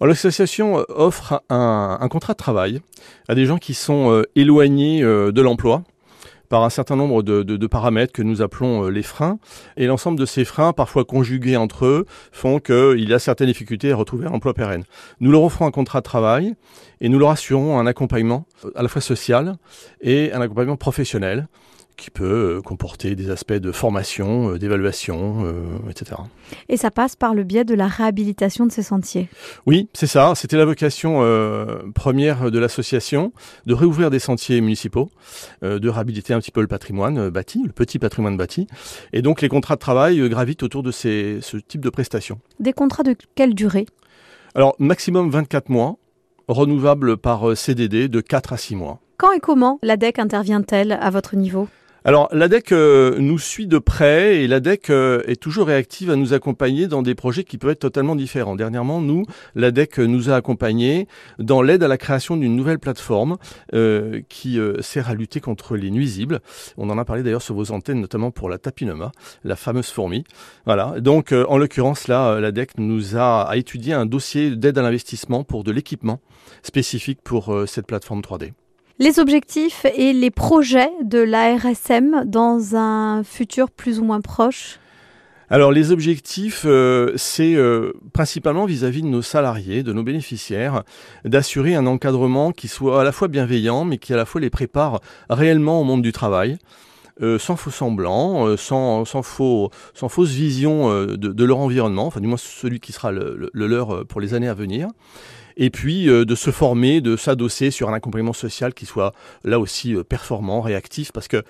L'association offre un, contrat de travail à des gens qui sont éloignés de l'emploi par un certain nombre de, de, paramètres que nous appelons euh, les freins. Et l'ensemble de ces freins, parfois conjugués entre eux, font qu'il y a certaines difficultés à retrouver un emploi pérenne. Nous leur offrons un contrat de travail et nous leur assurons un accompagnement à la fois social et un accompagnement professionnel qui peut euh, comporter des aspects de formation, euh, d'évaluation, euh, etc. Et ça passe par le biais de la réhabilitation de ces sentiers Oui, c'est ça. C'était la vocation euh, première de l'association, de réouvrir des sentiers municipaux, euh, de réhabiliter un petit peu le patrimoine bâti, le petit patrimoine bâti. Et donc les contrats de travail gravitent autour de ces, ce type de prestations. Des contrats de quelle durée? Alors, maximum 24 mois, renouvelables par CDD de 4 à 6 mois. Quand et comment l'ADEC intervient-elle à votre niveau? Alors l'ADEC euh, nous suit de près et l'ADEC euh, est toujours réactive à nous accompagner dans des projets qui peuvent être totalement différents. Dernièrement, nous, l'ADEC nous a accompagnés dans l'aide à la création d'une nouvelle plateforme euh, qui euh, sert à lutter contre les nuisibles. On en a parlé d'ailleurs sur vos antennes, notamment pour la tapinoma, la fameuse fourmi. Voilà. Donc euh, en l'occurrence là, l'ADEC nous a, a étudié un dossier d'aide à l'investissement pour de l'équipement spécifique pour euh, cette plateforme 3D les objectifs et les projets de l'ARSM dans un futur plus ou moins proche? Alors les objectifs, euh, c'est euh, principalement vis-à-vis -vis de nos salariés, de nos bénéficiaires, d'assurer un encadrement qui soit à la fois bienveillant, mais qui à la fois les prépare réellement au monde du travail. Euh, sans faux semblant, euh, sans, sans, faux, fausse vision de, leur environnement, enfin du moins celui qui sera le leur pour les années à venir et puis euh, de se former, de s'adosser sur un accompagnement social qui soit là aussi euh, performant, réactif, parce que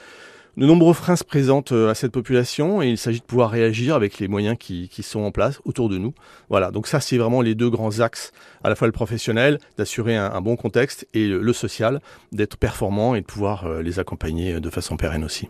de nombreux freins se présentent euh, à cette population et il s'agit de pouvoir réagir avec les moyens qui, qui, sont en place autour de nous. Voilà, donc ça c'est vraiment les deux grands axes, à la fois le professionnel, d'assurer un, bon contexte, et le social, d'être performant et de pouvoir les accompagner de façon pérenne aussi.